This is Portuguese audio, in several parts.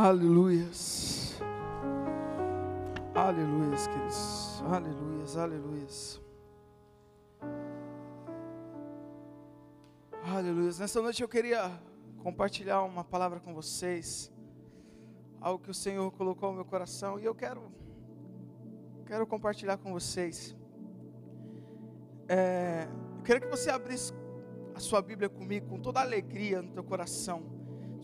Aleluias. Aleluias, queridos. Aleluias, aleluias. Aleluias. Nessa noite eu queria compartilhar uma palavra com vocês. Algo que o Senhor colocou no meu coração e eu quero quero compartilhar com vocês. É, eu queria que você abrisse a sua Bíblia comigo com toda a alegria no teu coração.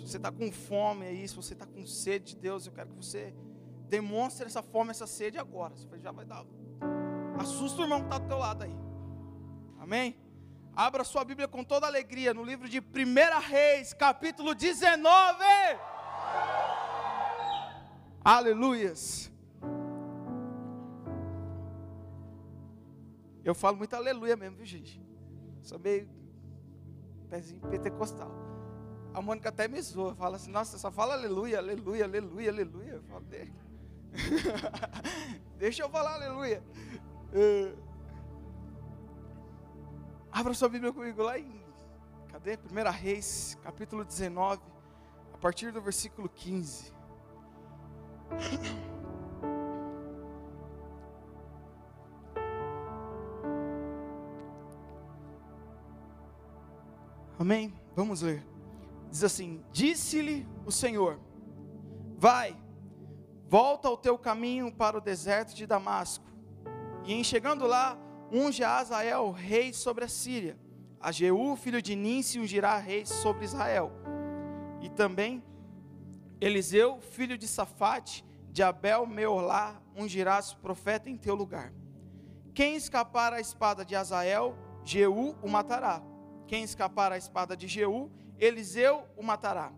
Se você está com fome aí, se você está com sede de Deus, eu quero que você demonstre essa fome, essa sede agora. Você já vai dar. Assusta o irmão que está do teu lado aí. Amém? Abra sua Bíblia com toda alegria no livro de 1 Reis, capítulo 19. Aleluias. Eu falo muito aleluia mesmo, viu gente? Sou meio pezinho pentecostal. A Mônica até me zoa, fala assim, nossa, só fala aleluia, aleluia, aleluia, aleluia. Eu falo, deixa. eu falar aleluia. Uh, abra sua Bíblia comigo lá em, cadê? 1 Reis, capítulo 19, a partir do versículo 15. Amém? Vamos ler. Diz assim: Disse-lhe o Senhor: Vai, volta ao teu caminho para o deserto de Damasco. E em chegando lá, unge a Azael rei sobre a Síria. A Jeú, filho de Ninsi, ungirá rei sobre Israel. E também Eliseu, filho de Safate, de Abel Meolá, ungirás profeta em teu lugar. Quem escapar à espada de Azael, Jeú o matará. Quem escapar à espada de Jeú, Eliseu o matará.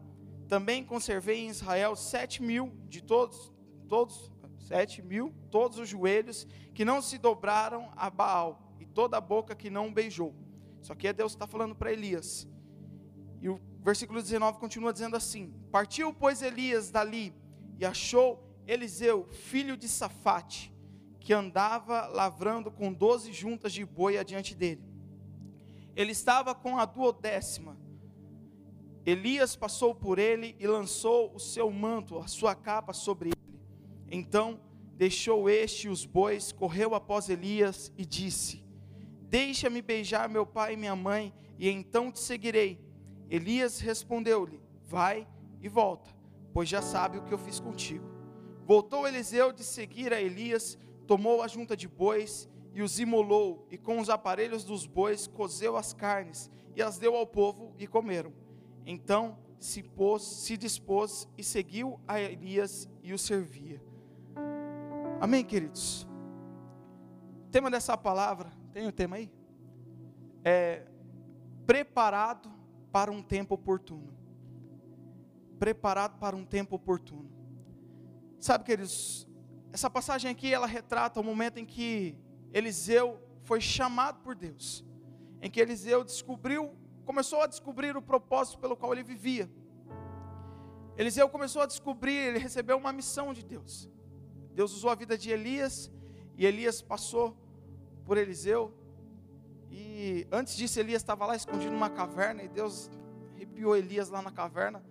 Também conservei em Israel sete mil de todos, todos, sete mil, todos os joelhos que não se dobraram a Baal, e toda a boca que não beijou. Isso aqui é Deus que está falando para Elias. E o versículo 19 continua dizendo assim: Partiu, pois, Elias dali e achou Eliseu, filho de Safate, que andava lavrando com doze juntas de boi adiante dele. Ele estava com a duodécima Elias passou por ele e lançou o seu manto, a sua capa sobre ele. Então deixou este os bois, correu após Elias e disse: Deixa-me beijar meu pai e minha mãe, e então te seguirei. Elias respondeu-lhe: Vai e volta, pois já sabe o que eu fiz contigo. Voltou Eliseu de seguir a Elias, tomou a junta de bois e os imolou, e com os aparelhos dos bois cozeu as carnes e as deu ao povo e comeram. Então se pôs, se dispôs e seguiu a Elias e o servia. Amém, queridos? O tema dessa palavra, tem o tema aí? É preparado para um tempo oportuno. Preparado para um tempo oportuno. Sabe, queridos, essa passagem aqui ela retrata o momento em que Eliseu foi chamado por Deus, em que Eliseu descobriu começou a descobrir o propósito pelo qual ele vivia. Eliseu começou a descobrir, ele recebeu uma missão de Deus. Deus usou a vida de Elias, e Elias passou por Eliseu. E antes disso, Elias estava lá escondido numa caverna, e Deus arrepiou Elias lá na caverna.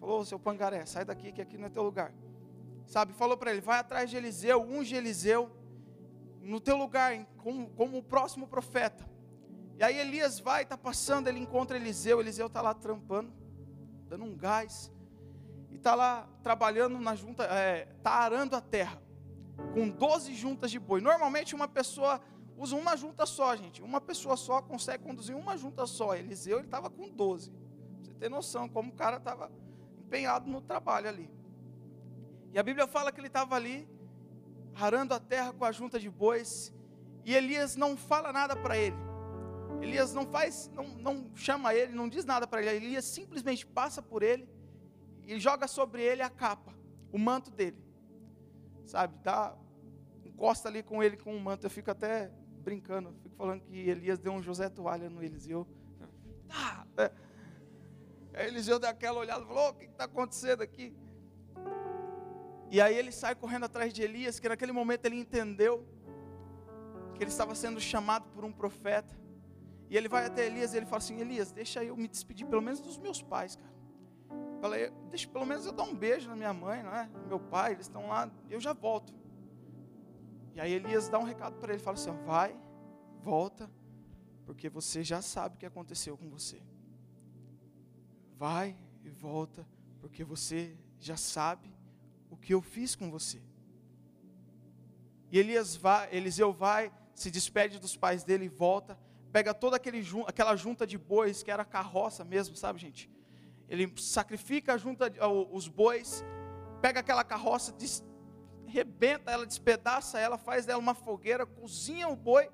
Falou: Seu pangaré, sai daqui, que aqui não é teu lugar. Sabe, falou para ele: Vai atrás de Eliseu, unge Eliseu, no teu lugar, como, como o próximo profeta. E aí Elias vai, está passando, ele encontra Eliseu, Eliseu está lá trampando, dando um gás, e está lá trabalhando na junta, está é, tá arando a terra, com 12 juntas de boi. Normalmente uma pessoa usa uma junta só, gente, uma pessoa só consegue conduzir uma junta só. Eliseu ele estava com 12. Você tem noção como o cara estava empenhado no trabalho ali. E a Bíblia fala que ele estava ali, arando a terra com a junta de bois, e Elias não fala nada para ele. Elias não faz, não, não chama ele, não diz nada para ele. Elias simplesmente passa por ele e joga sobre ele a capa, o manto dele. Sabe, dá, encosta ali com ele com o manto. Eu fico até brincando, fico falando que Elias deu um José Toalha no Eliseu. Ah, é. Aí Eliseu deu aquela olhada e falou: o que está acontecendo aqui? E aí ele sai correndo atrás de Elias, que naquele momento ele entendeu que ele estava sendo chamado por um profeta. E ele vai até Elias e ele fala assim: Elias, deixa eu me despedir pelo menos dos meus pais, cara. Falei, deixa pelo menos eu dar um beijo na minha mãe, não é? Meu pai, eles estão lá, eu já volto. E aí Elias dá um recado para ele, fala assim: ó, vai, volta, porque você já sabe o que aconteceu com você. Vai e volta, porque você já sabe o que eu fiz com você. E Elias vai, Eliseu vai, se despede dos pais dele e volta, pega toda aquele, aquela junta de bois, que era carroça mesmo, sabe, gente? Ele sacrifica a junta, os bois, pega aquela carroça, des, rebenta ela, despedaça ela, faz dela uma fogueira, cozinha o boi,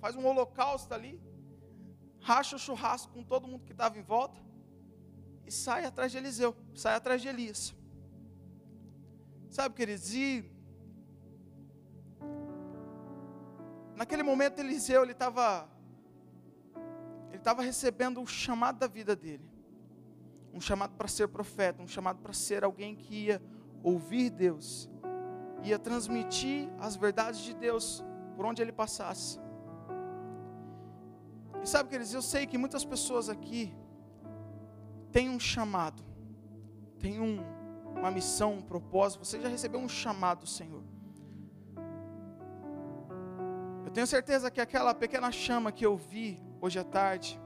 faz um holocausto ali, racha o churrasco com todo mundo que estava em volta e sai atrás de Eliseu, sai atrás de Elias. Sabe, queridos, e naquele momento Eliseu ele estava ele estava recebendo o chamado da vida dele um chamado para ser profeta, um chamado para ser alguém que ia ouvir Deus, ia transmitir as verdades de Deus por onde ele passasse. E sabe, queridos, eu sei que muitas pessoas aqui têm um chamado, têm um, uma missão, um propósito. Você já recebeu um chamado do Senhor. Eu tenho certeza que aquela pequena chama que eu vi hoje à tarde,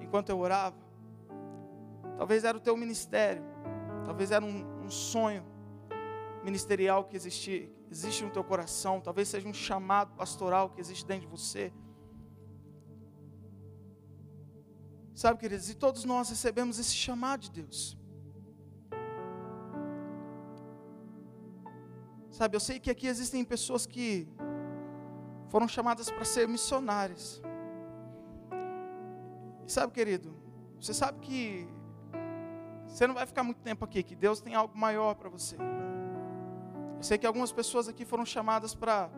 enquanto eu orava, Talvez era o teu ministério. Talvez era um, um sonho ministerial que existe, existe no teu coração. Talvez seja um chamado pastoral que existe dentro de você. Sabe, queridos, e todos nós recebemos esse chamado de Deus. Sabe, eu sei que aqui existem pessoas que foram chamadas para ser missionárias. E sabe, querido, você sabe que você não vai ficar muito tempo aqui, que Deus tem algo maior para você. Eu sei que algumas pessoas aqui foram chamadas para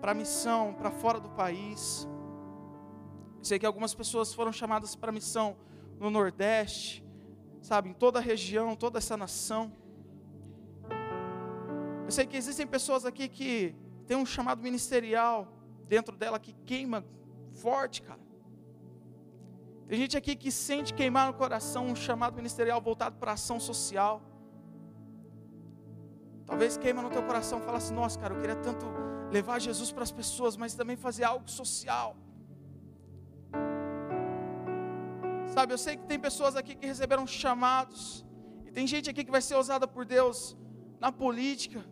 a missão, para fora do país. Eu sei que algumas pessoas foram chamadas para missão no Nordeste, sabe, em toda a região, toda essa nação. Eu sei que existem pessoas aqui que têm um chamado ministerial dentro dela que queima forte, cara. Tem gente aqui que sente queimar no coração um chamado ministerial voltado para ação social. Talvez queima no teu coração e fala assim: Nossa, cara, eu queria tanto levar Jesus para as pessoas, mas também fazer algo social. Sabe, eu sei que tem pessoas aqui que receberam chamados, e tem gente aqui que vai ser usada por Deus na política.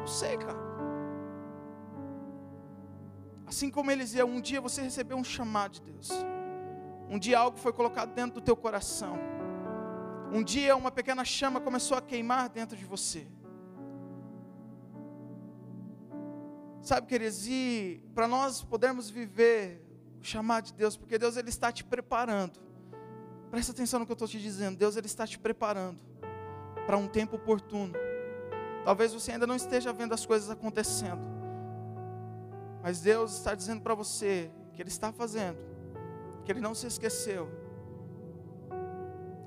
Eu sei, cara. Assim como Eliseu, um dia você recebeu um chamado de Deus. Um dia algo foi colocado dentro do teu coração. Um dia uma pequena chama começou a queimar dentro de você. Sabe, queridos, e para nós podermos viver o chamado de Deus, porque Deus ele está te preparando. Presta atenção no que eu estou te dizendo. Deus ele está te preparando para um tempo oportuno. Talvez você ainda não esteja vendo as coisas acontecendo. Mas Deus está dizendo para você que Ele está fazendo que Ele não se esqueceu.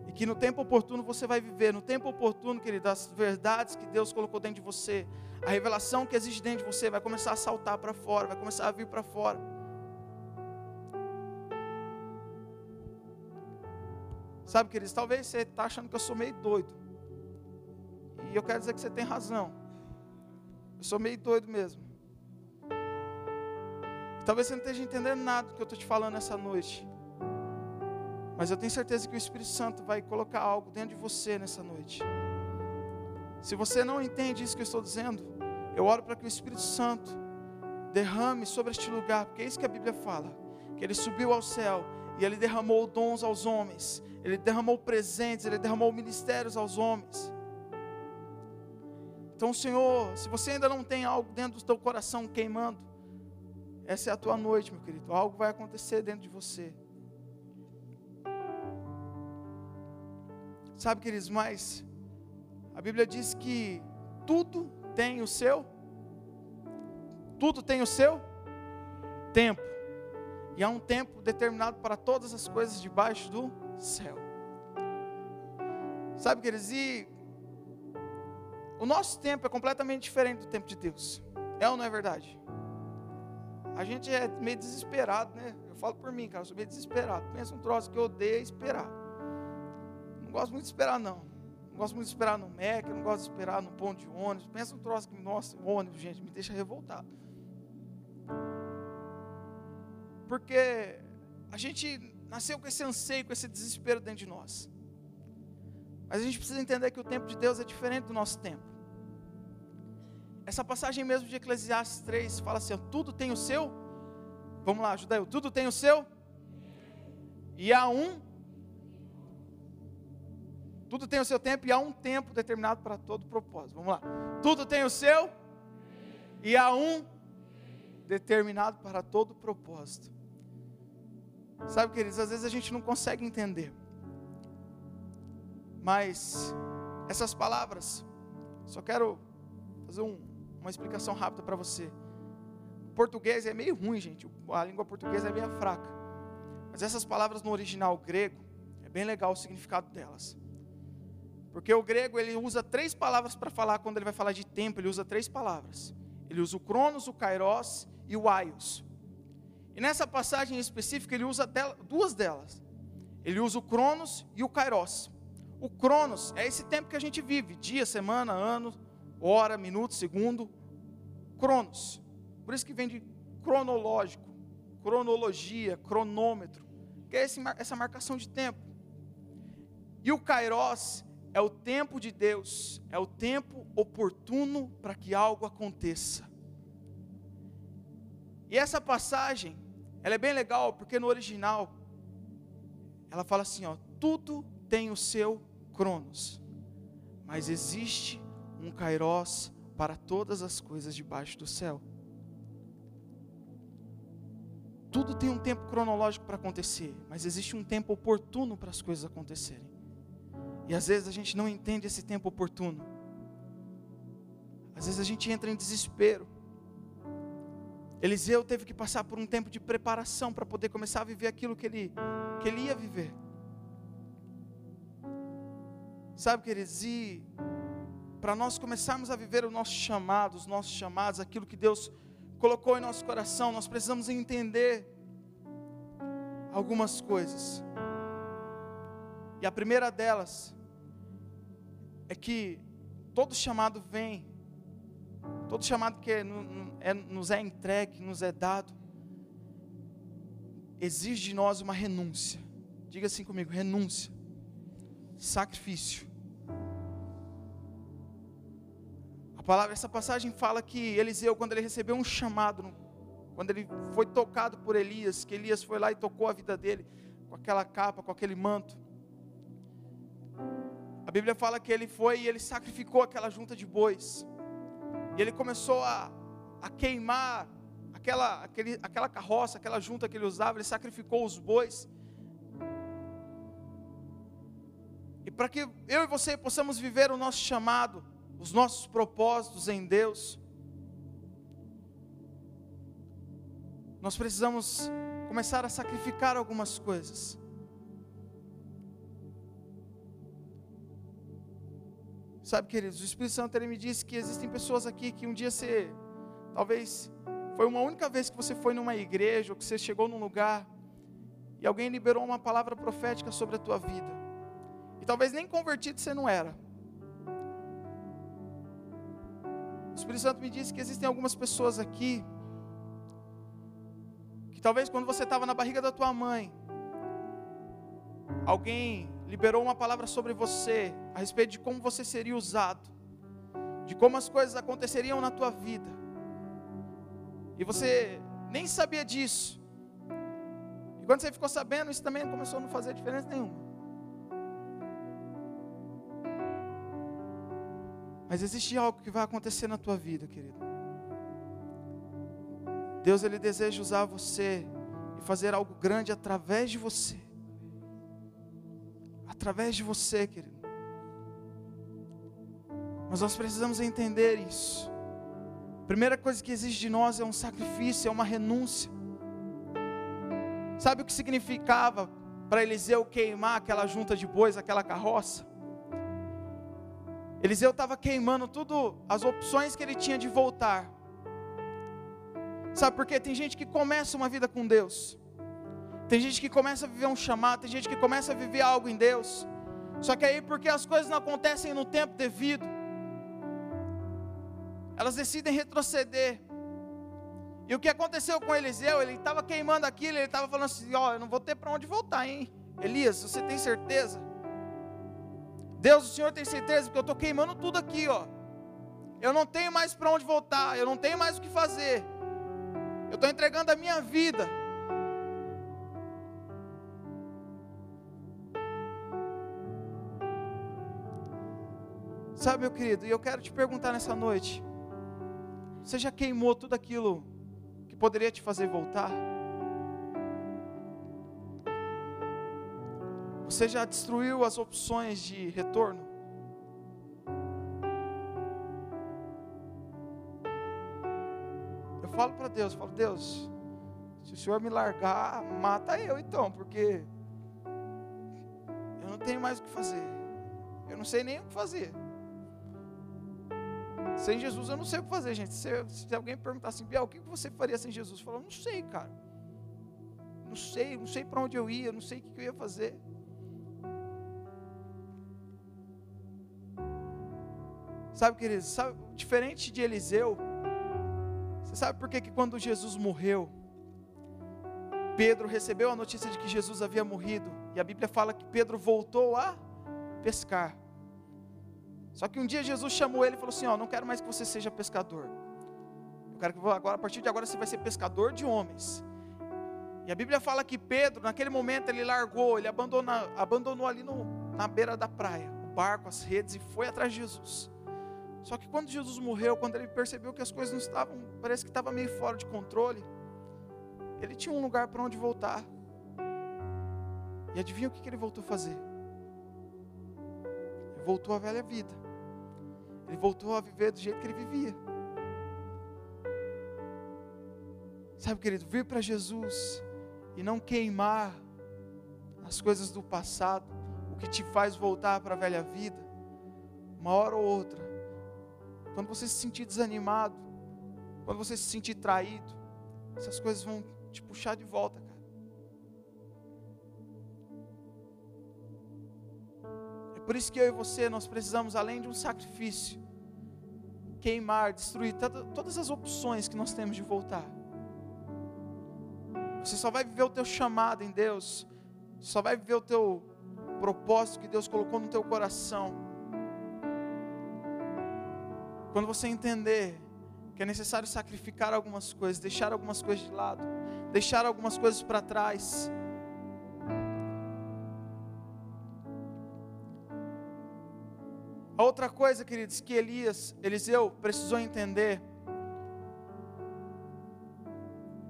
E que no tempo oportuno você vai viver, no tempo oportuno, querido, as verdades que Deus colocou dentro de você, a revelação que existe dentro de você vai começar a saltar para fora, vai começar a vir para fora. Sabe, queridos, talvez você está achando que eu sou meio doido. E eu quero dizer que você tem razão. Eu sou meio doido mesmo. Talvez você não esteja entendendo nada do que eu estou te falando essa noite. Mas eu tenho certeza que o Espírito Santo vai colocar algo dentro de você nessa noite. Se você não entende isso que eu estou dizendo, eu oro para que o Espírito Santo derrame sobre este lugar, porque é isso que a Bíblia fala: que ele subiu ao céu e ele derramou dons aos homens, ele derramou presentes, ele derramou ministérios aos homens. Então, Senhor, se você ainda não tem algo dentro do teu coração queimando, essa é a tua noite, meu querido. Algo vai acontecer dentro de você. Sabe, queridos, mas a Bíblia diz que tudo tem o seu tudo tem o seu tempo. E há um tempo determinado para todas as coisas debaixo do céu. Sabe, queridos, e o nosso tempo é completamente diferente do tempo de Deus. É ou não é verdade? A gente é meio desesperado, né? Eu falo por mim, cara, eu sou meio desesperado. Pensa um troço que eu odeio é esperar. Não gosto muito de esperar, não. Não gosto muito de esperar no MEC, não gosto de esperar no ponto de ônibus. Pensa um troço que, nossa, ônibus, gente, me deixa revoltado. Porque a gente nasceu com esse anseio, com esse desespero dentro de nós. Mas a gente precisa entender que o tempo de Deus é diferente do nosso tempo. Essa passagem mesmo de Eclesiastes 3 fala assim: tudo tem o seu. Vamos lá, ajuda eu. Tudo tem o seu. E há um. Tudo tem o seu tempo e há um tempo determinado para todo propósito. Vamos lá. Tudo tem o seu. E há um determinado para todo propósito. Sabe, queridos, às vezes a gente não consegue entender. Mas essas palavras, só quero fazer um, uma explicação rápida para você. O português é meio ruim, gente. A língua portuguesa é meio fraca. Mas essas palavras no original grego, é bem legal o significado delas. Porque o grego ele usa três palavras para falar quando ele vai falar de tempo, ele usa três palavras. Ele usa o cronos, o kairos e o aios. E nessa passagem específica ele usa duas delas. Ele usa o Cronos e o Kairos. O Cronos é esse tempo que a gente vive, dia, semana, ano, hora, minuto, segundo. Cronos. Por isso que vem de cronológico, cronologia, cronômetro, que é esse, essa marcação de tempo. E o Kairos é o tempo de Deus, é o tempo oportuno para que algo aconteça. E essa passagem ela é bem legal porque no original ela fala assim, ó, tudo tem o seu cronos, mas existe um kairos para todas as coisas debaixo do céu. Tudo tem um tempo cronológico para acontecer, mas existe um tempo oportuno para as coisas acontecerem. E às vezes a gente não entende esse tempo oportuno. Às vezes a gente entra em desespero. Eliseu teve que passar por um tempo de preparação para poder começar a viver aquilo que ele, que ele ia viver. Sabe, queridos, e para nós começarmos a viver o nosso chamado, os nossos chamados, aquilo que Deus colocou em nosso coração, nós precisamos entender algumas coisas. E a primeira delas é que todo chamado vem Todo chamado que é, nos é entregue, nos é dado, exige de nós uma renúncia. Diga assim comigo: renúncia, sacrifício. Palavra, essa passagem fala que Eliseu, quando ele recebeu um chamado, quando ele foi tocado por Elias, que Elias foi lá e tocou a vida dele com aquela capa, com aquele manto. A Bíblia fala que ele foi e ele sacrificou aquela junta de bois. E ele começou a, a queimar aquela, aquele, aquela carroça, aquela junta que ele usava, ele sacrificou os bois. E para que eu e você possamos viver o nosso chamado, os nossos propósitos em Deus, nós precisamos começar a sacrificar algumas coisas. Sabe, queridos, o Espírito Santo ele me disse que existem pessoas aqui que um dia você, talvez, foi uma única vez que você foi numa igreja, ou que você chegou num lugar, e alguém liberou uma palavra profética sobre a tua vida. E talvez nem convertido você não era. O Espírito Santo me disse que existem algumas pessoas aqui, que talvez quando você estava na barriga da tua mãe, alguém liberou uma palavra sobre você, a respeito de como você seria usado, de como as coisas aconteceriam na tua vida, e você nem sabia disso, e quando você ficou sabendo, isso também começou a não fazer diferença nenhuma. Mas existe algo que vai acontecer na tua vida, querido. Deus ele deseja usar você e fazer algo grande através de você através de você, querido. Mas nós precisamos entender isso. A primeira coisa que exige de nós é um sacrifício, é uma renúncia. Sabe o que significava para Eliseu queimar aquela junta de bois, aquela carroça? Eliseu estava queimando tudo, as opções que ele tinha de voltar. Sabe por quê? Tem gente que começa uma vida com Deus, tem gente que começa a viver um chamado, tem gente que começa a viver algo em Deus, Só que aí, porque as coisas não acontecem no tempo devido, elas decidem retroceder. E o que aconteceu com Eliseu? Ele estava queimando aquilo, ele estava falando assim: Ó, oh, eu não vou ter para onde voltar, hein? Elias, você tem certeza? Deus, o Senhor tem certeza? Porque eu estou queimando tudo aqui, ó. Eu não tenho mais para onde voltar, eu não tenho mais o que fazer. Eu estou entregando a minha vida. Sabe, meu querido, e eu quero te perguntar nessa noite: você já queimou tudo aquilo que poderia te fazer voltar? Você já destruiu as opções de retorno? Eu falo para Deus, eu falo, Deus, se o Senhor me largar, mata eu então, porque eu não tenho mais o que fazer. Eu não sei nem o que fazer. Sem Jesus eu não sei o que fazer, gente. Se, se alguém perguntar assim, Biel, o que você faria sem Jesus? Eu falo, não sei, cara. Não sei, não sei para onde eu ia, não sei o que eu ia fazer. Sabe, queridos, sabe, diferente de Eliseu, você sabe por que, que quando Jesus morreu, Pedro recebeu a notícia de que Jesus havia morrido, e a Bíblia fala que Pedro voltou a pescar. Só que um dia Jesus chamou ele e falou assim: Ó, não quero mais que você seja pescador. Eu quero que agora, a partir de agora você vai ser pescador de homens. E a Bíblia fala que Pedro, naquele momento, ele largou, ele abandonou, abandonou ali no, na beira da praia, o barco, as redes e foi atrás de Jesus. Só que quando Jesus morreu, quando ele percebeu que as coisas não estavam, parece que estava meio fora de controle, ele tinha um lugar para onde voltar. E adivinha o que ele voltou a fazer? Ele voltou à velha vida. Ele voltou a viver do jeito que ele vivia. Sabe, querido, vir para Jesus e não queimar as coisas do passado, o que te faz voltar para a velha vida, uma hora ou outra, quando você se sentir desanimado, quando você se sentir traído, essas coisas vão te puxar de volta, Por isso que eu e você, nós precisamos, além de um sacrifício, queimar, destruir todas as opções que nós temos de voltar. Você só vai viver o teu chamado em Deus, só vai viver o teu propósito que Deus colocou no teu coração. Quando você entender que é necessário sacrificar algumas coisas, deixar algumas coisas de lado, deixar algumas coisas para trás, A outra coisa, queridos, que Elias, Eliseu precisou entender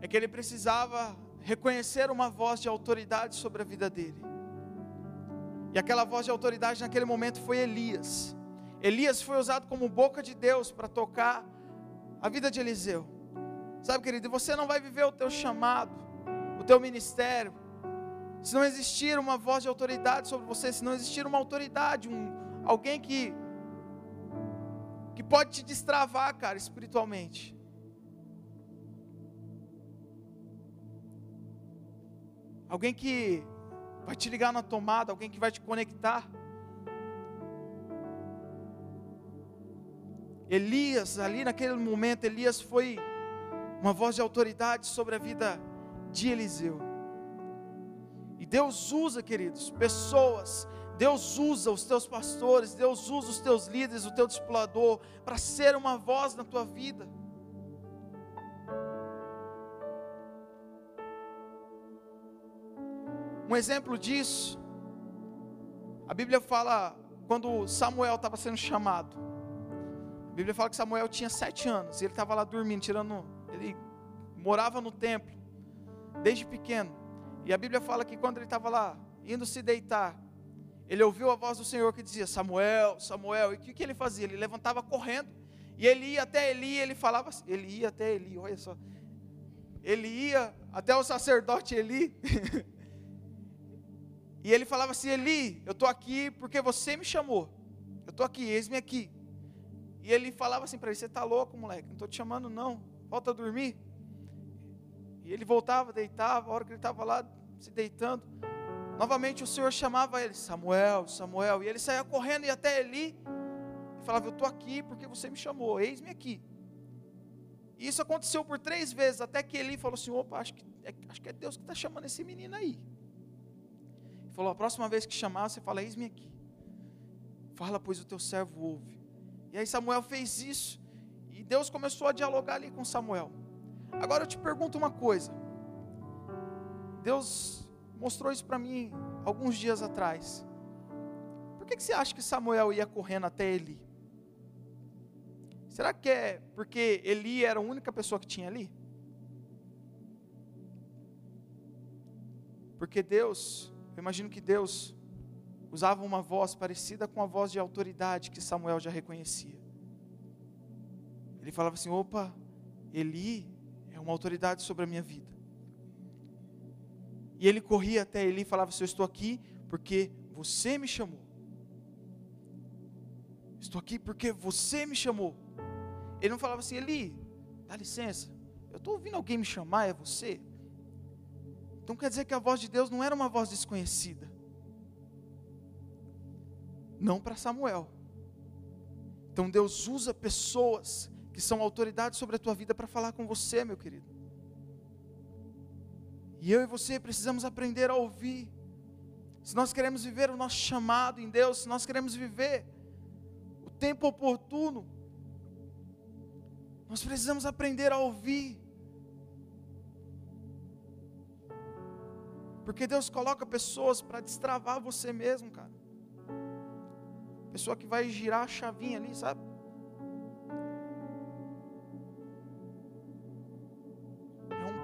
é que ele precisava reconhecer uma voz de autoridade sobre a vida dele. E aquela voz de autoridade naquele momento foi Elias. Elias foi usado como boca de Deus para tocar a vida de Eliseu. Sabe, querido, você não vai viver o teu chamado, o teu ministério, se não existir uma voz de autoridade sobre você, se não existir uma autoridade, um, alguém que que pode te destravar, cara, espiritualmente. Alguém que vai te ligar na tomada, alguém que vai te conectar. Elias, ali naquele momento, Elias foi uma voz de autoridade sobre a vida de Eliseu. E Deus usa, queridos, pessoas Deus usa os teus pastores, Deus usa os teus líderes, o teu discipulador, para ser uma voz na tua vida. Um exemplo disso, a Bíblia fala quando Samuel estava sendo chamado. Bíblia fala que Samuel tinha sete anos e ele estava lá dormindo, tirando. Ele morava no templo desde pequeno. E a Bíblia fala que quando ele estava lá indo se deitar, ele ouviu a voz do Senhor que dizia: Samuel, Samuel. E o que, que ele fazia? Ele levantava correndo. E ele ia até Eli, ele falava assim, ele ia até Eli, olha só. Ele ia até o sacerdote Eli. e ele falava assim: Eli, eu estou aqui porque você me chamou. Eu estou aqui, eis-me aqui. E ele falava assim para ele: Você está louco, moleque? Não estou te chamando, não. Volta a dormir. E ele voltava, deitava. A hora que ele estava lá se deitando, Novamente o Senhor chamava ele, Samuel, Samuel, e ele saía correndo e até Eli e falava: Eu estou aqui porque você me chamou, eis-me aqui. E isso aconteceu por três vezes, até que Eli falou assim: opa, acho que é, acho que é Deus que está chamando esse menino aí. Ele falou: a próxima vez que chamar, você fala: eis-me aqui. Fala, pois o teu servo ouve. E aí Samuel fez isso, e Deus começou a dialogar ali com Samuel. Agora eu te pergunto uma coisa. Deus mostrou isso para mim alguns dias atrás. Por que, que você acha que Samuel ia correndo até Eli? Será que é porque Eli era a única pessoa que tinha ali? Porque Deus, eu imagino que Deus usava uma voz parecida com a voz de autoridade que Samuel já reconhecia. Ele falava assim: opa, Eli é uma autoridade sobre a minha vida. E ele corria até Eli e falava assim: Eu estou aqui porque você me chamou. Estou aqui porque você me chamou. Ele não falava assim, Eli, dá licença, eu estou ouvindo alguém me chamar, é você? Então quer dizer que a voz de Deus não era uma voz desconhecida. Não para Samuel. Então Deus usa pessoas que são autoridades sobre a tua vida para falar com você, meu querido. E eu e você precisamos aprender a ouvir. Se nós queremos viver o nosso chamado em Deus, se nós queremos viver o tempo oportuno, nós precisamos aprender a ouvir. Porque Deus coloca pessoas para destravar você mesmo, cara. Pessoa que vai girar a chavinha ali, sabe?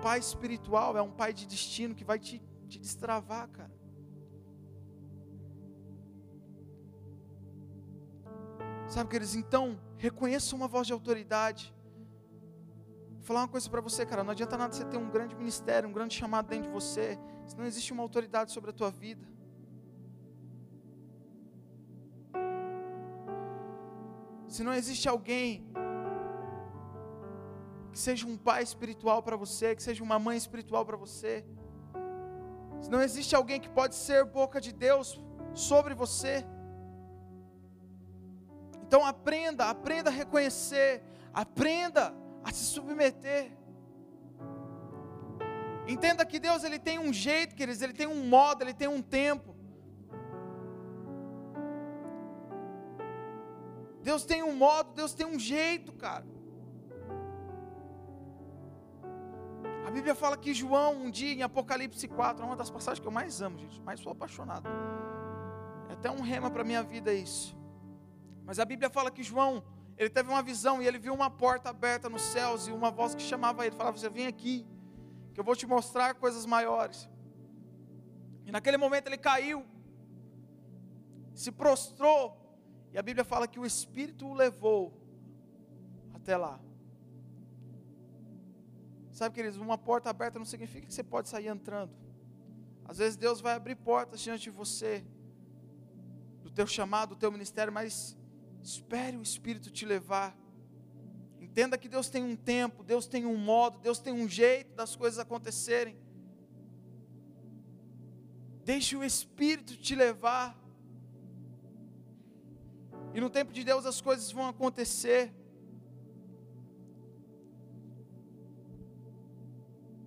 pai espiritual, é um pai de destino que vai te, te destravar, cara. Sabe, queridos, então, reconheça uma voz de autoridade. Vou falar uma coisa para você, cara. Não adianta nada você ter um grande ministério, um grande chamado dentro de você, se não existe uma autoridade sobre a tua vida. Se não existe alguém que seja um pai espiritual para você, que seja uma mãe espiritual para você. Se não existe alguém que pode ser boca de Deus sobre você, então aprenda, aprenda a reconhecer, aprenda a se submeter. Entenda que Deus ele tem um jeito, queridos, ele tem um modo, ele tem um tempo. Deus tem um modo, Deus tem um jeito, cara. Bíblia fala que João, um dia em Apocalipse 4, é uma das passagens que eu mais amo, gente, mais sou apaixonado. É até um rema para a minha vida isso. Mas a Bíblia fala que João, ele teve uma visão e ele viu uma porta aberta nos céus e uma voz que chamava ele, falava: Você vem aqui, que eu vou te mostrar coisas maiores. E naquele momento ele caiu, se prostrou, e a Bíblia fala que o Espírito o levou até lá. Sabe, queridos, uma porta aberta não significa que você pode sair entrando. Às vezes Deus vai abrir portas diante de você, do teu chamado, do teu ministério, mas espere o Espírito te levar. Entenda que Deus tem um tempo, Deus tem um modo, Deus tem um jeito das coisas acontecerem. Deixe o Espírito te levar. E no tempo de Deus as coisas vão acontecer.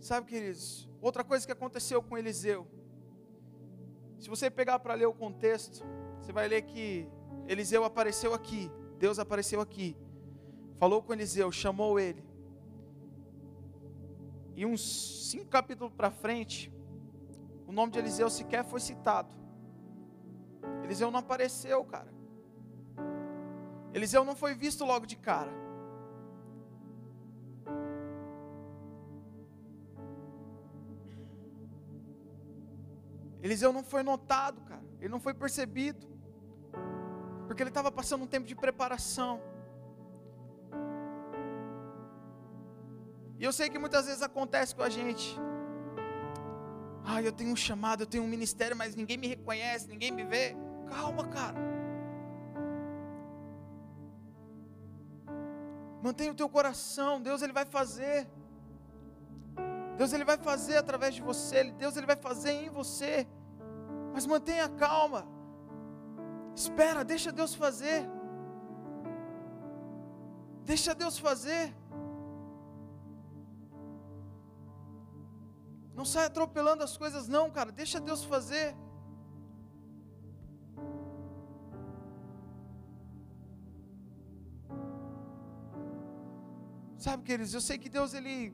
Sabe, queridos, outra coisa que aconteceu com Eliseu. Se você pegar para ler o contexto, você vai ler que Eliseu apareceu aqui, Deus apareceu aqui, falou com Eliseu, chamou ele. E uns cinco capítulos para frente, o nome de Eliseu sequer foi citado. Eliseu não apareceu, cara. Eliseu não foi visto logo de cara. Eliseu não foi notado, cara. Ele não foi percebido. Porque ele estava passando um tempo de preparação. E eu sei que muitas vezes acontece com a gente. Ah, eu tenho um chamado, eu tenho um ministério, mas ninguém me reconhece, ninguém me vê. Calma, cara. Mantenha o teu coração, Deus ele vai fazer. Deus ele vai fazer através de você, Deus ele vai fazer em você. Mas mantenha calma. Espera, deixa Deus fazer. Deixa Deus fazer. Não sai atropelando as coisas, não, cara. Deixa Deus fazer. Sabe, queridos, eu sei que Deus ele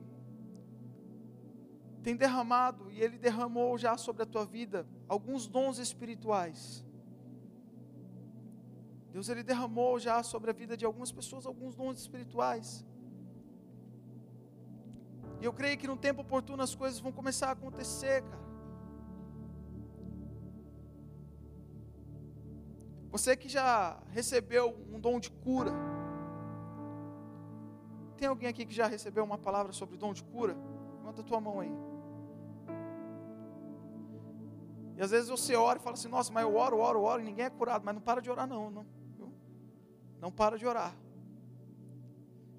tem derramado e ele derramou já sobre a tua vida alguns dons espirituais. Deus ele derramou já sobre a vida de algumas pessoas alguns dons espirituais. E eu creio que no tempo oportuno as coisas vão começar a acontecer, cara. Você que já recebeu um dom de cura, tem alguém aqui que já recebeu uma palavra sobre dom de cura? Levanta a tua mão aí. E às vezes você ora e fala assim: Nossa, mas eu oro, oro, oro e ninguém é curado. Mas não para de orar, não. Não, não para de orar.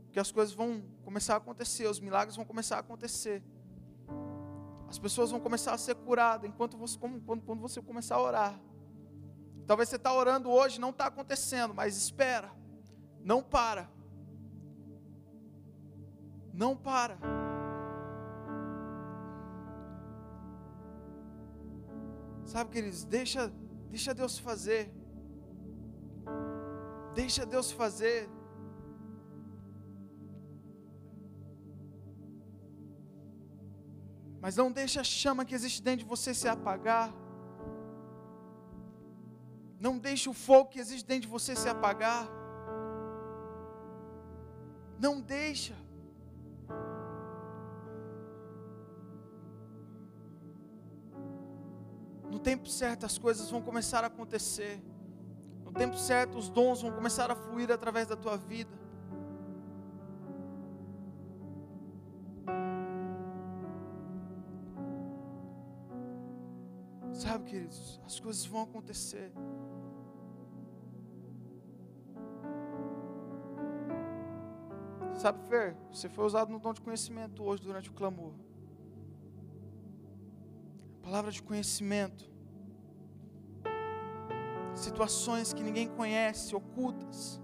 Porque as coisas vão começar a acontecer, os milagres vão começar a acontecer. As pessoas vão começar a ser curadas enquanto você, quando, quando você começar a orar. Talvez você está orando hoje, não está acontecendo, mas espera. Não para. Não para. Sabe, queridos, deixa, deixa Deus fazer. Deixa Deus fazer. Mas não deixa a chama que existe dentro de você se apagar. Não deixe o fogo que existe dentro de você se apagar. Não deixa. Tempo certo as coisas vão começar a acontecer. No tempo certo os dons vão começar a fluir através da tua vida. Sabe, queridos, as coisas vão acontecer. Sabe, Fer, você foi usado no dom de conhecimento hoje durante o clamor palavra de conhecimento, situações que ninguém conhece, ocultas.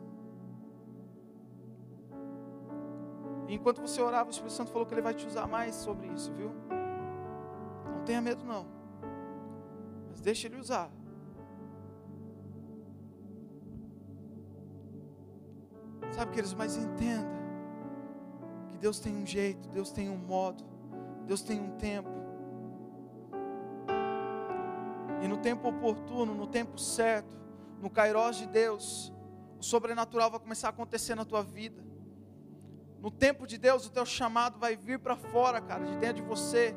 E enquanto você orava, o Espírito Santo falou que ele vai te usar mais sobre isso, viu? Não tenha medo, não. Mas deixa ele usar. Sabe, queridos, mas entenda que Deus tem um jeito, Deus tem um modo, Deus tem um tempo. Tempo oportuno, no tempo certo, no Kairos de Deus, o sobrenatural vai começar a acontecer na tua vida. No tempo de Deus, o teu chamado vai vir para fora, cara, de dentro de você.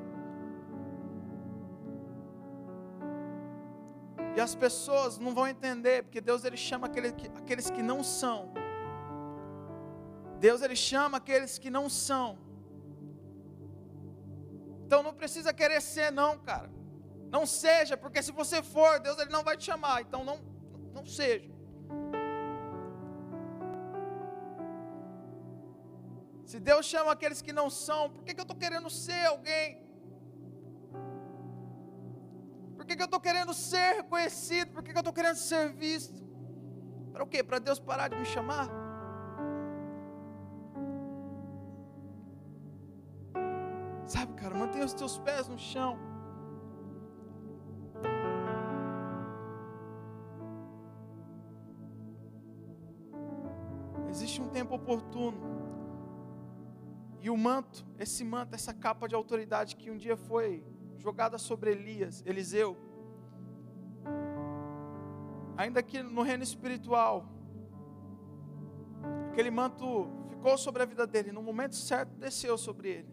E as pessoas não vão entender, porque Deus ele chama aqueles que, aqueles que não são. Deus ele chama aqueles que não são. Então não precisa querer ser não, cara. Não seja, porque se você for, Deus ele não vai te chamar. Então não, não seja. Se Deus chama aqueles que não são, por que, que eu estou querendo ser alguém? Por que, que eu estou querendo ser reconhecido? Por que, que eu estou querendo ser visto? Para o quê? Para Deus parar de me chamar? Sabe, cara, mantenha os teus pés no chão. Tempo oportuno. E o manto, esse manto, essa capa de autoridade que um dia foi jogada sobre Elias, Eliseu, ainda que no reino espiritual, aquele manto ficou sobre a vida dele, no momento certo desceu sobre ele.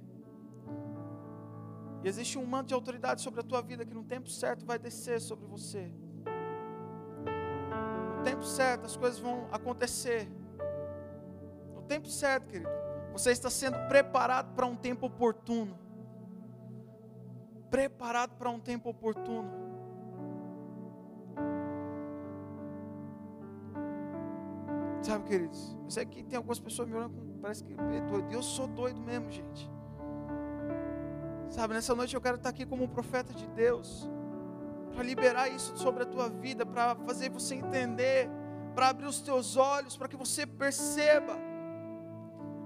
E existe um manto de autoridade sobre a tua vida que no tempo certo vai descer sobre você. No tempo certo as coisas vão acontecer tempo certo, querido. Você está sendo preparado para um tempo oportuno. Preparado para um tempo oportuno. Sabe, queridos? Eu sei que tem algumas pessoas me olhando com. Parece que é doido. Eu sou doido mesmo, gente. Sabe, nessa noite eu quero estar aqui como um profeta de Deus. para liberar isso sobre a tua vida, para fazer você entender, para abrir os teus olhos, para que você perceba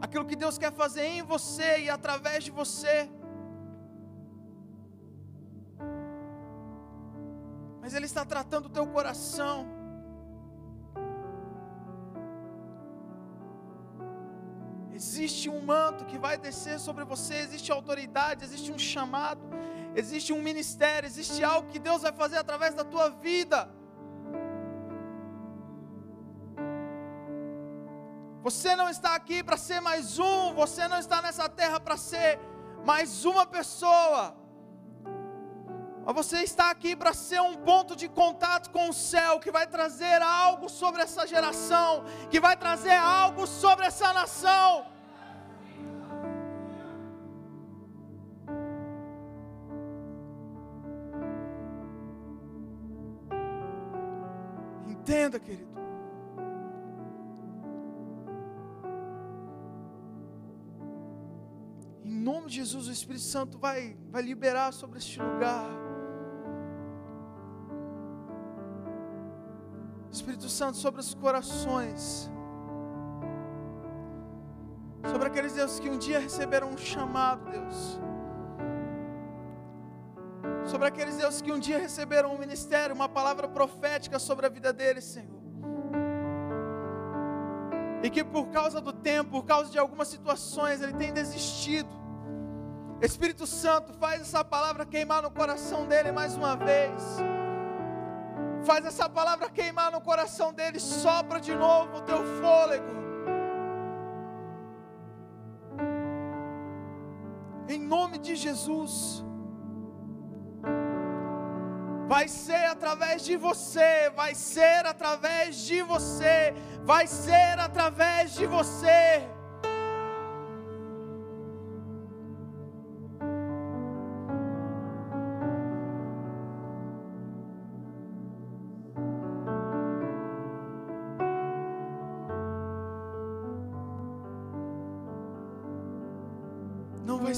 aquilo que Deus quer fazer em você e através de você. Mas Ele está tratando o teu coração. Existe um manto que vai descer sobre você, existe autoridade, existe um chamado, existe um ministério, existe algo que Deus vai fazer através da tua vida. Você não está aqui para ser mais um, você não está nessa terra para ser mais uma pessoa. Mas você está aqui para ser um ponto de contato com o céu, que vai trazer algo sobre essa geração, que vai trazer algo sobre essa nação. Entenda, querido. Nome de Jesus, o Espírito Santo vai, vai liberar sobre este lugar. Espírito Santo, sobre os corações, sobre aqueles Deus que um dia receberam um chamado, Deus, sobre aqueles Deus que um dia receberam um ministério, uma palavra profética sobre a vida deles, Senhor. E que por causa do tempo, por causa de algumas situações, ele tem desistido. Espírito Santo, faz essa palavra queimar no coração dele mais uma vez. Faz essa palavra queimar no coração dele, sopra de novo o teu fôlego. Em nome de Jesus. Vai ser através de você, vai ser através de você, vai ser através de você.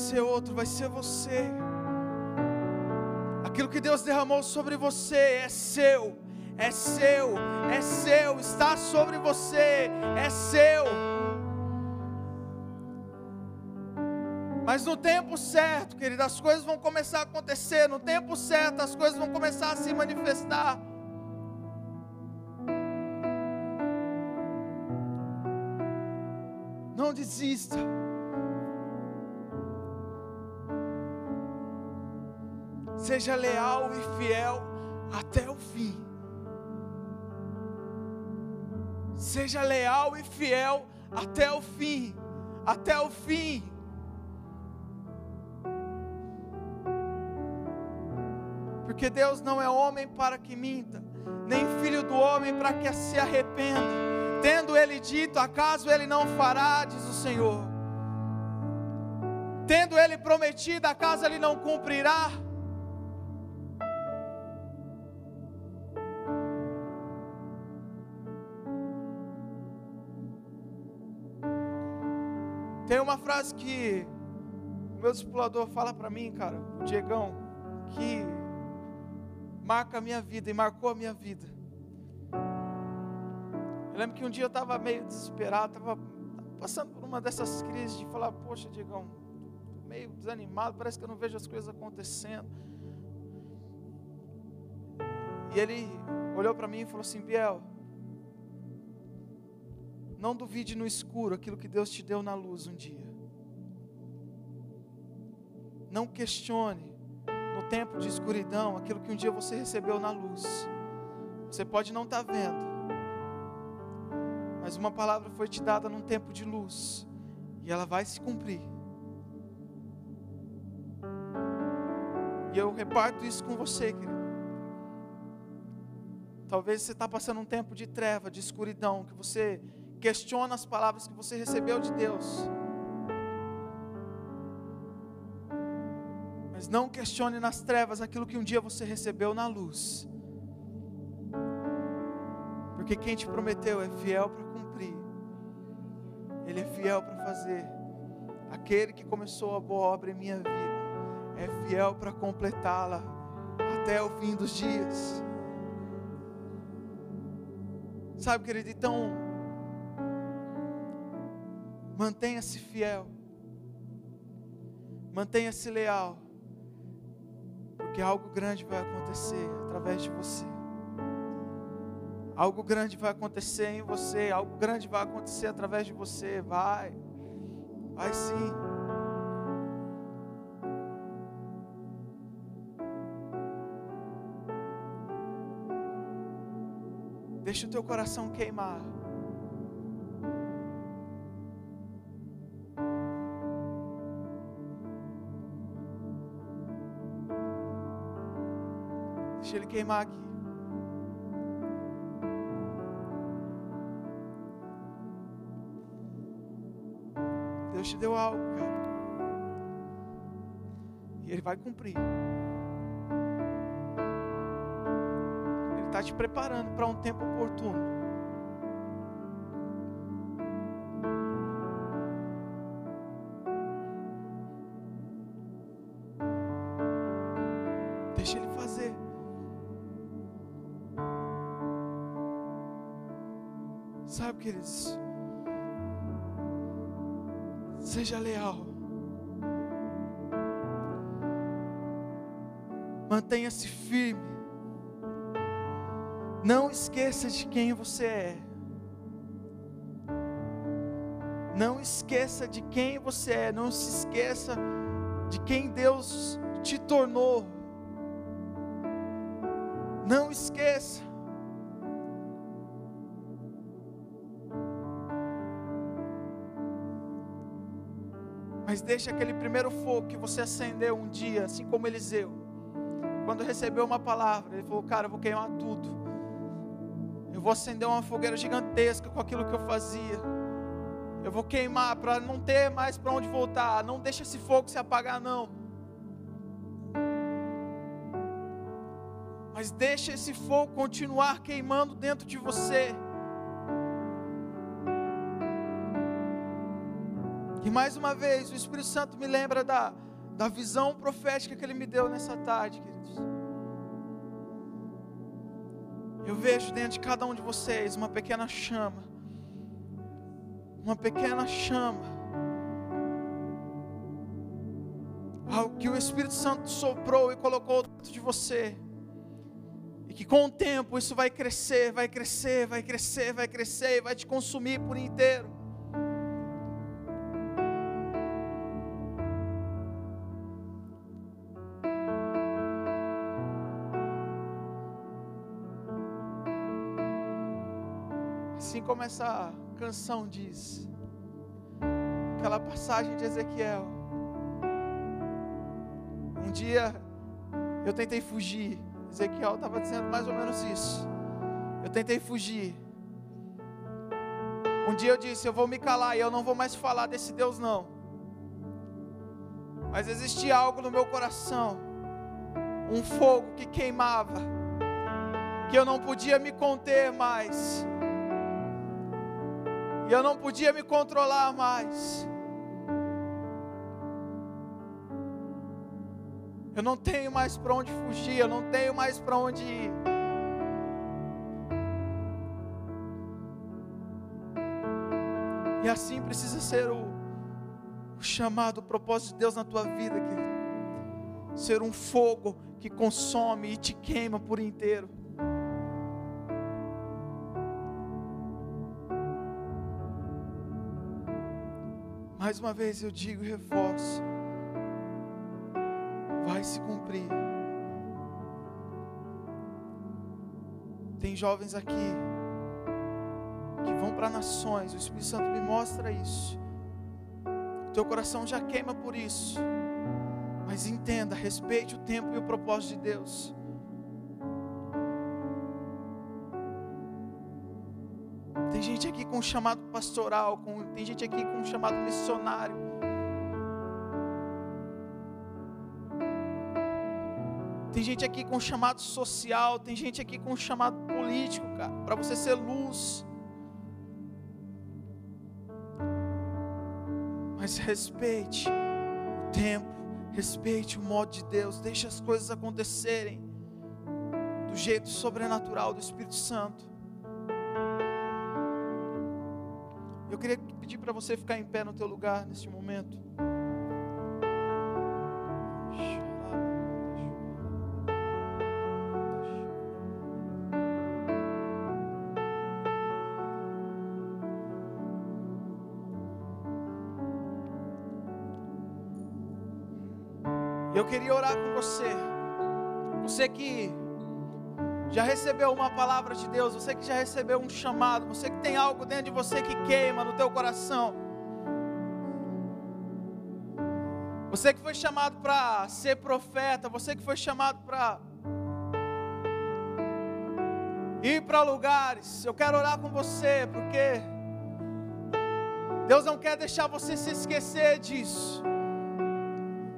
Ser outro, vai ser você. Aquilo que Deus derramou sobre você é seu, é seu, é seu, está sobre você, é seu. Mas no tempo certo, querido, as coisas vão começar a acontecer. No tempo certo, as coisas vão começar a se manifestar. Não desista. Seja leal e fiel até o fim. Seja leal e fiel até o fim. Até o fim. Porque Deus não é homem para que minta, nem filho do homem para que se arrependa. Tendo ele dito, acaso ele não fará, diz o Senhor. Tendo ele prometido, acaso ele não cumprirá. Uma frase que o meu discipulador fala para mim, cara, o Diegão, que marca a minha vida e marcou a minha vida. Eu lembro que um dia eu estava meio desesperado, estava passando por uma dessas crises de falar, poxa, Diegão, meio desanimado, parece que eu não vejo as coisas acontecendo. E ele olhou para mim e falou assim, Biel, não duvide no escuro aquilo que Deus te deu na luz um dia. Não questione no tempo de escuridão aquilo que um dia você recebeu na luz. Você pode não estar tá vendo, mas uma palavra foi te dada num tempo de luz e ela vai se cumprir. E eu reparto isso com você, querido. Talvez você está passando um tempo de treva, de escuridão, que você Questiona as palavras que você recebeu de Deus. Não questione nas trevas aquilo que um dia você recebeu na luz. Porque quem te prometeu é fiel para cumprir. Ele é fiel para fazer. Aquele que começou a boa obra em minha vida é fiel para completá-la até o fim dos dias. Sabe, querido, então, mantenha-se fiel, mantenha-se leal, porque algo grande vai acontecer através de você. Algo grande vai acontecer em você, algo grande vai acontecer através de você. Vai, vai sim. Deixa o teu coração queimar. Queimar aqui. Deus te deu algo, cara. E Ele vai cumprir. Ele está te preparando para um tempo oportuno. Sabe, queridos? Seja leal. Mantenha-se firme. Não esqueça de quem você é. Não esqueça de quem você é. Não se esqueça de quem Deus te tornou. Não esqueça. Mas deixa aquele primeiro fogo que você acendeu um dia, assim como Eliseu. Quando recebeu uma palavra, ele falou: Cara, eu vou queimar tudo. Eu vou acender uma fogueira gigantesca com aquilo que eu fazia. Eu vou queimar para não ter mais para onde voltar. Não deixa esse fogo se apagar, não. Mas deixa esse fogo continuar queimando dentro de você. Mais uma vez, o Espírito Santo me lembra da, da visão profética que ele me deu nessa tarde, queridos. Eu vejo dentro de cada um de vocês uma pequena chama. Uma pequena chama. Algo que o Espírito Santo soprou e colocou dentro de você. E que com o tempo isso vai crescer, vai crescer, vai crescer, vai crescer e vai te consumir por inteiro. Assim como essa canção diz, aquela passagem de Ezequiel. Um dia eu tentei fugir, Ezequiel estava dizendo mais ou menos isso. Eu tentei fugir. Um dia eu disse: Eu vou me calar e eu não vou mais falar desse Deus, não. Mas existia algo no meu coração, um fogo que queimava, que eu não podia me conter mais e eu não podia me controlar mais. Eu não tenho mais para onde fugir, eu não tenho mais para onde ir. E assim precisa ser o, o chamado, o propósito de Deus na tua vida, querido. Ser um fogo que consome e te queima por inteiro. Mais uma vez eu digo e reforço: vai se cumprir. Tem jovens aqui que vão para nações, o Espírito Santo me mostra isso. O teu coração já queima por isso, mas entenda, respeite o tempo e o propósito de Deus. Com um chamado pastoral, com, tem gente aqui com um chamado missionário. Tem gente aqui com um chamado social, tem gente aqui com um chamado político, cara, para você ser luz. Mas respeite o tempo, respeite o modo de Deus, deixe as coisas acontecerem. do jeito sobrenatural do Espírito Santo. Eu queria pedir para você ficar em pé no teu lugar neste momento. Eu queria orar com você. Você que já recebeu uma palavra de Deus, você que já recebeu um chamado, você que tem algo dentro de você que queima no teu coração. Você que foi chamado para ser profeta, você que foi chamado para ir para lugares. Eu quero orar com você, porque Deus não quer deixar você se esquecer disso.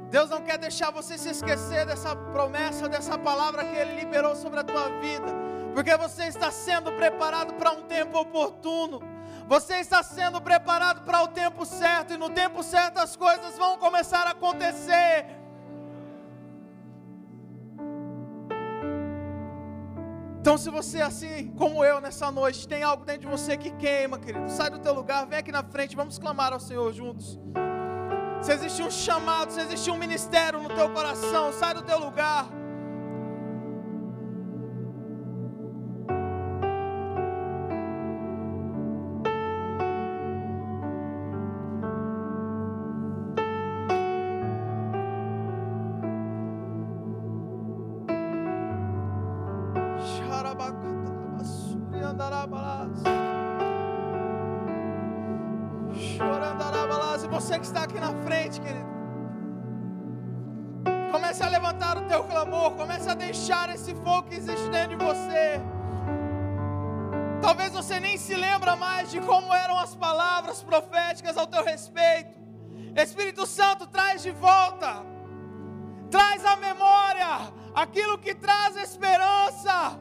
Deus não quer deixar você se esquecer dessa promessa, dessa palavra que Ele liberou sobre a tua vida, porque você está sendo preparado para um tempo oportuno, você está sendo preparado para o tempo certo, e no tempo certo as coisas vão começar a acontecer. Então, se você, assim como eu nessa noite, tem algo dentro de você que queima, querido, sai do teu lugar, vem aqui na frente, vamos clamar ao Senhor juntos se existe um chamado, se existe um ministério no teu coração, sai do teu lugar. Você que está aqui na frente, querido. Comece a levantar o teu clamor, comece a deixar esse fogo que existe dentro de você. Talvez você nem se lembra mais de como eram as palavras proféticas ao teu respeito. Espírito Santo traz de volta, traz à memória aquilo que traz esperança.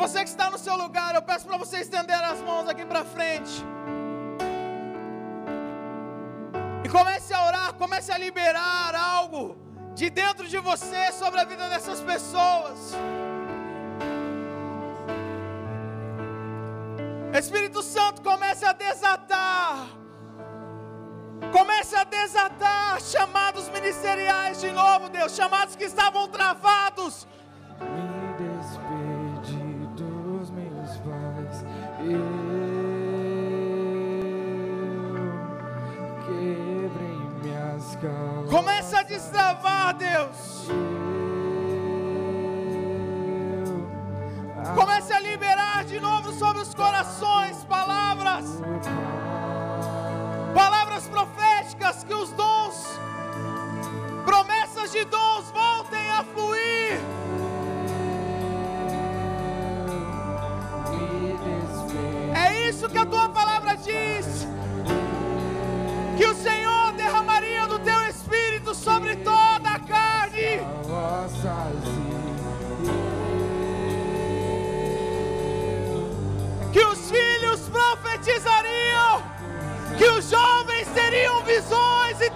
Você que está no seu lugar, eu peço para você estender as mãos aqui para frente. E comece a orar, comece a liberar algo de dentro de você sobre a vida dessas pessoas. Espírito Santo, comece a desatar. Comece a desatar chamados ministeriais de novo, Deus, chamados que estavam travados Começa a destravar, Deus. Comece a liberar de novo sobre os corações palavras, palavras proféticas que os dons, promessas de dons voltem a fluir. É isso que a tua palavra diz. Que o Senhor profetizariam. Que os jovens teriam visões. Então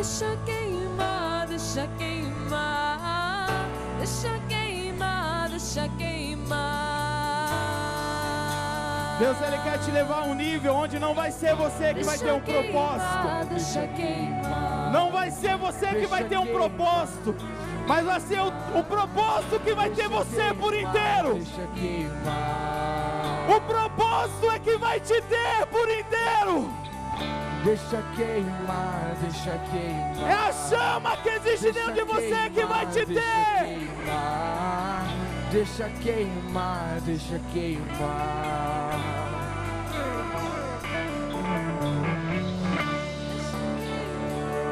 deixa queimar, deixa queimar, deixa queimar, deixa queimar. Deus ele quer te levar a um nível onde não vai ser você que vai ter um propósito. Deixa queimar, Não vai ser você que vai ter um propósito, mas vai ser o, o propósito que vai ter você por inteiro. Deixa queimar, O propósito é que vai te ter por inteiro. Deixa queimar, deixa queimar. É a chama que existe dentro de você que vai te Deixa ter. queimar, deixa queimar, deixa queimar.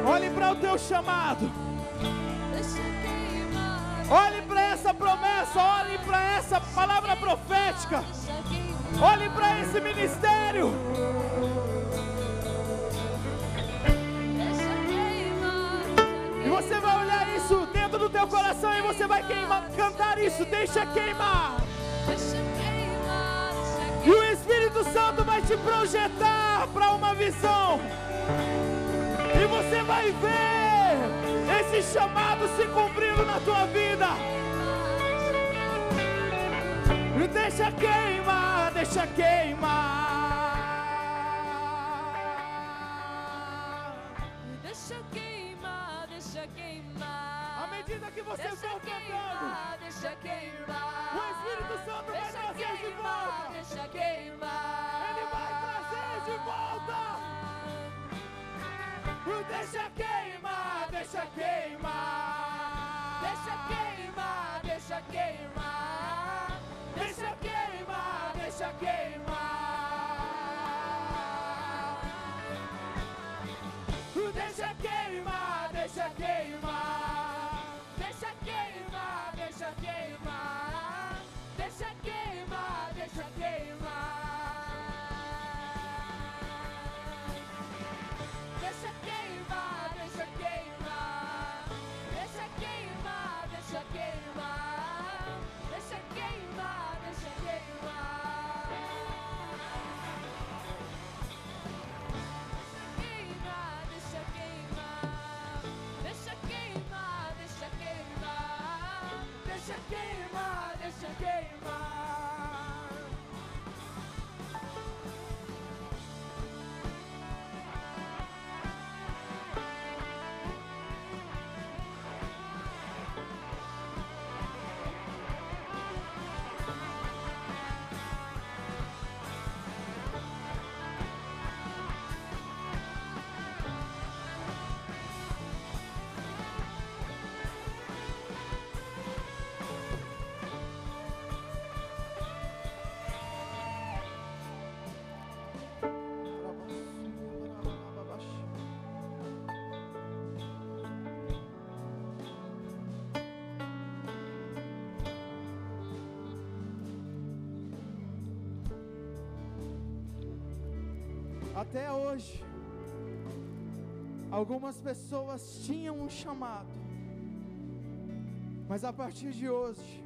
Olhe para o teu chamado. queimar, Olhe para essa promessa. Olhe para essa palavra profética. queimar, Olhe para esse ministério. Você vai olhar isso dentro do teu coração e você vai queimar, cantar isso. Deixa queimar. E o Espírito Santo vai te projetar para uma visão. E você vai ver esse chamado se cumprindo na tua vida. E deixa queimar, deixa queimar. Medida que você Deixa cantando, queimar, deixa queimar. o Espírito Santo vai trazer de queimar, volta. deixa queimar. Ele vai trazer de volta. Deixa queimar, deixa queimar. Deixa queimar, deixa queimar. Até hoje, algumas pessoas tinham um chamado, mas a partir de hoje,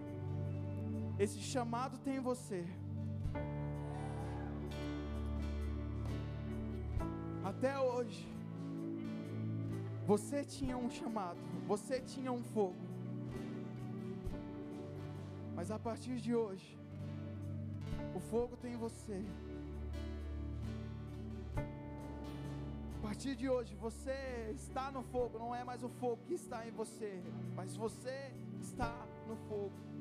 esse chamado tem você. Até hoje, você tinha um chamado, você tinha um fogo, mas a partir de hoje, o fogo tem você. Partir de hoje, você está no fogo, não é mais o fogo que está em você, mas você está no fogo.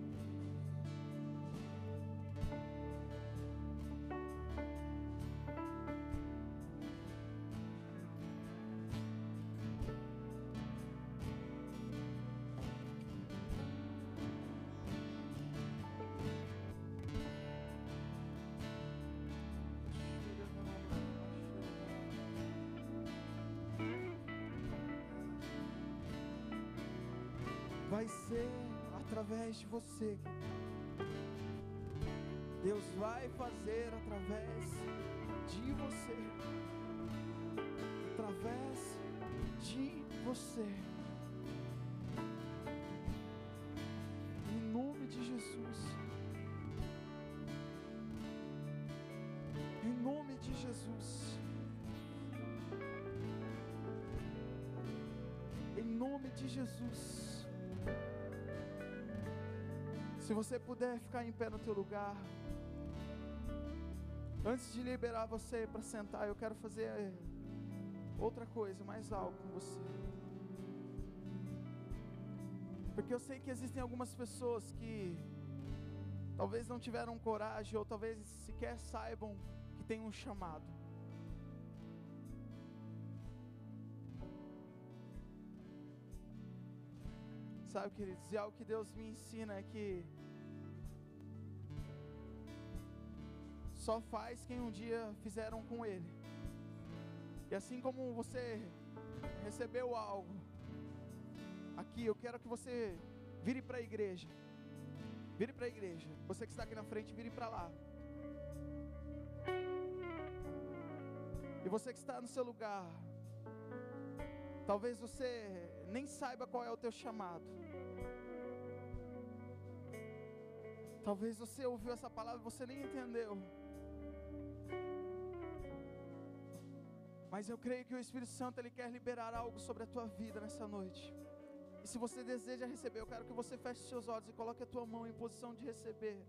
Vai ser através de você. Deus vai fazer através de você. Através de você. Em nome de Jesus. Em nome de Jesus. Em nome de Jesus. Se você puder ficar em pé no teu lugar. Antes de liberar você para sentar, eu quero fazer eh, outra coisa, mais algo com você. Porque eu sei que existem algumas pessoas que talvez não tiveram coragem ou talvez sequer saibam que tem um chamado. Sabe, queridos, e algo que Deus me ensina é que só faz quem um dia fizeram com Ele. E assim como você recebeu algo, aqui eu quero que você vire para a igreja. Vire para a igreja. Você que está aqui na frente, vire para lá. E você que está no seu lugar, talvez você nem saiba qual é o teu chamado. Talvez você ouviu essa palavra e você nem entendeu. Mas eu creio que o Espírito Santo ele quer liberar algo sobre a tua vida nessa noite. E se você deseja receber, eu quero que você feche seus olhos e coloque a tua mão em posição de receber.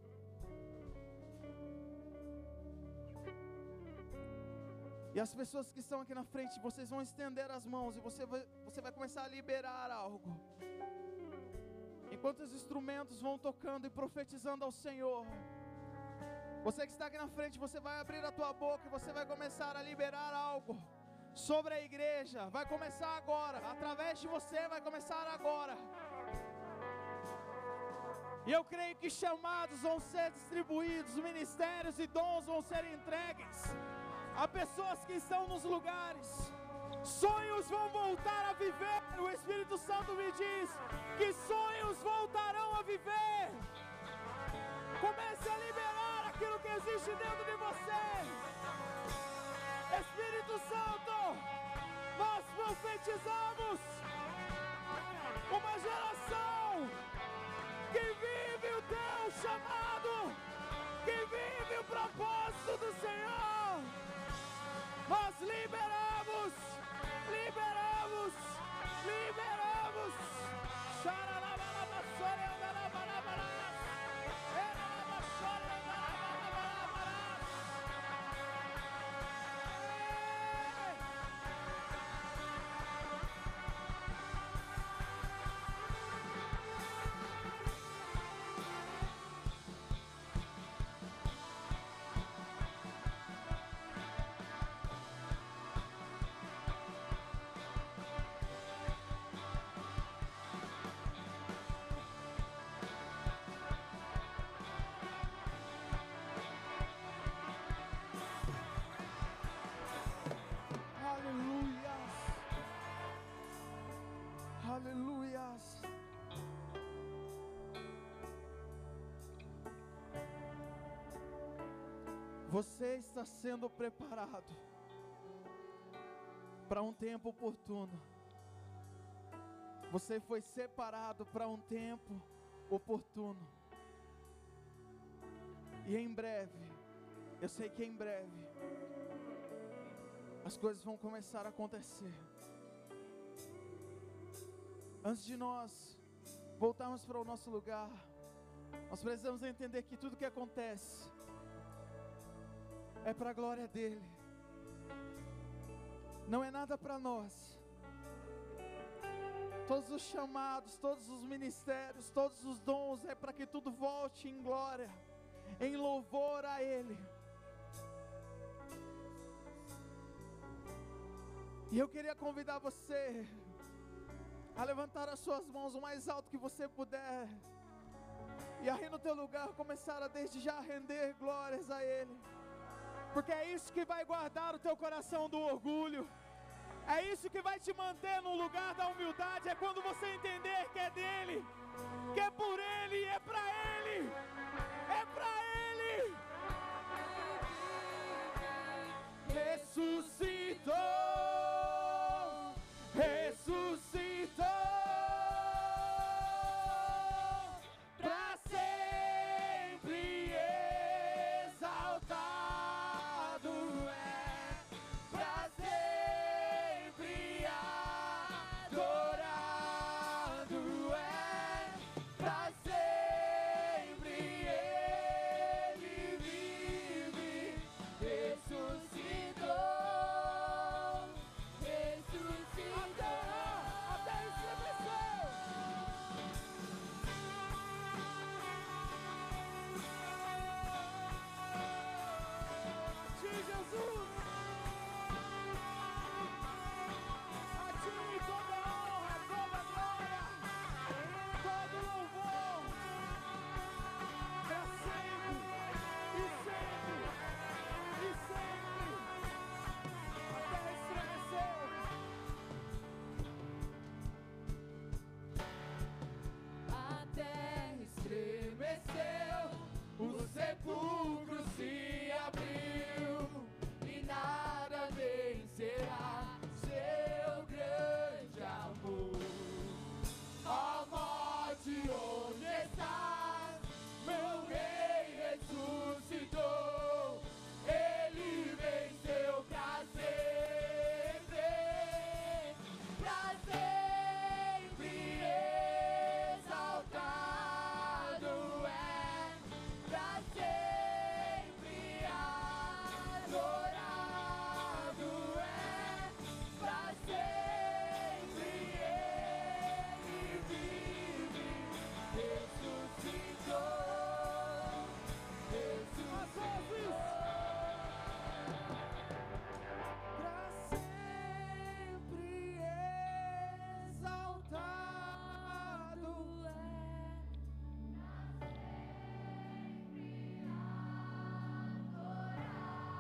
E as pessoas que estão aqui na frente, vocês vão estender as mãos e você vai, você vai começar a liberar algo. Enquanto os instrumentos vão tocando e profetizando ao Senhor. Você que está aqui na frente, você vai abrir a tua boca e você vai começar a liberar algo sobre a igreja. Vai começar agora, através de você vai começar agora. E eu creio que chamados vão ser distribuídos, ministérios e dons vão ser entregues a pessoas que estão nos lugares. Sonhos vão voltar a viver. O Espírito Santo me diz que sonhos voltarão a viver. Comece a liberar existe dentro de você. Espírito Santo, nós profetizamos uma geração que vive o teu chamado, que vive o propósito do Senhor. Nós liberamos, liberamos, liberamos. Você está sendo preparado para um tempo oportuno. Você foi separado para um tempo oportuno. E em breve, eu sei que em breve, as coisas vão começar a acontecer. Antes de nós voltarmos para o nosso lugar, nós precisamos entender que tudo que acontece é para a glória dele, não é nada para nós. Todos os chamados, todos os ministérios, todos os dons é para que tudo volte em glória, em louvor a Ele. E eu queria convidar você a levantar as suas mãos o mais alto que você puder. E aí no teu lugar começar a desde já render glórias a Ele. Porque é isso que vai guardar o teu coração do orgulho. É isso que vai te manter no lugar da humildade. É quando você entender que é dele, que é por ele, é para ele, é para ele. Ressuscitou,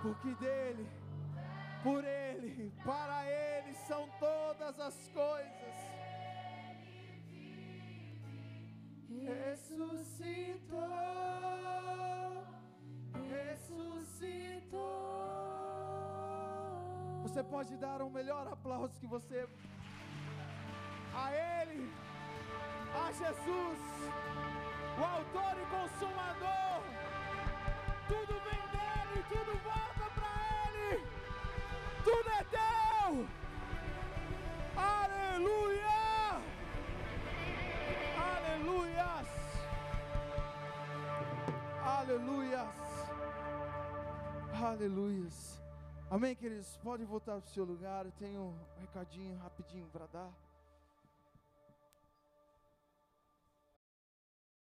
Porque dele, por ele, para ele são todas as coisas. Ressuscitou, ressuscitou. Você pode dar o melhor aplauso que você a ele, a Jesus, o autor e consumador. Tudo vem dele, tudo volta teu. Aleluia! Aleluias! Aleluias! Aleluias! Amém, queridos? Pode voltar para o seu lugar. Eu tenho um recadinho rapidinho para dar.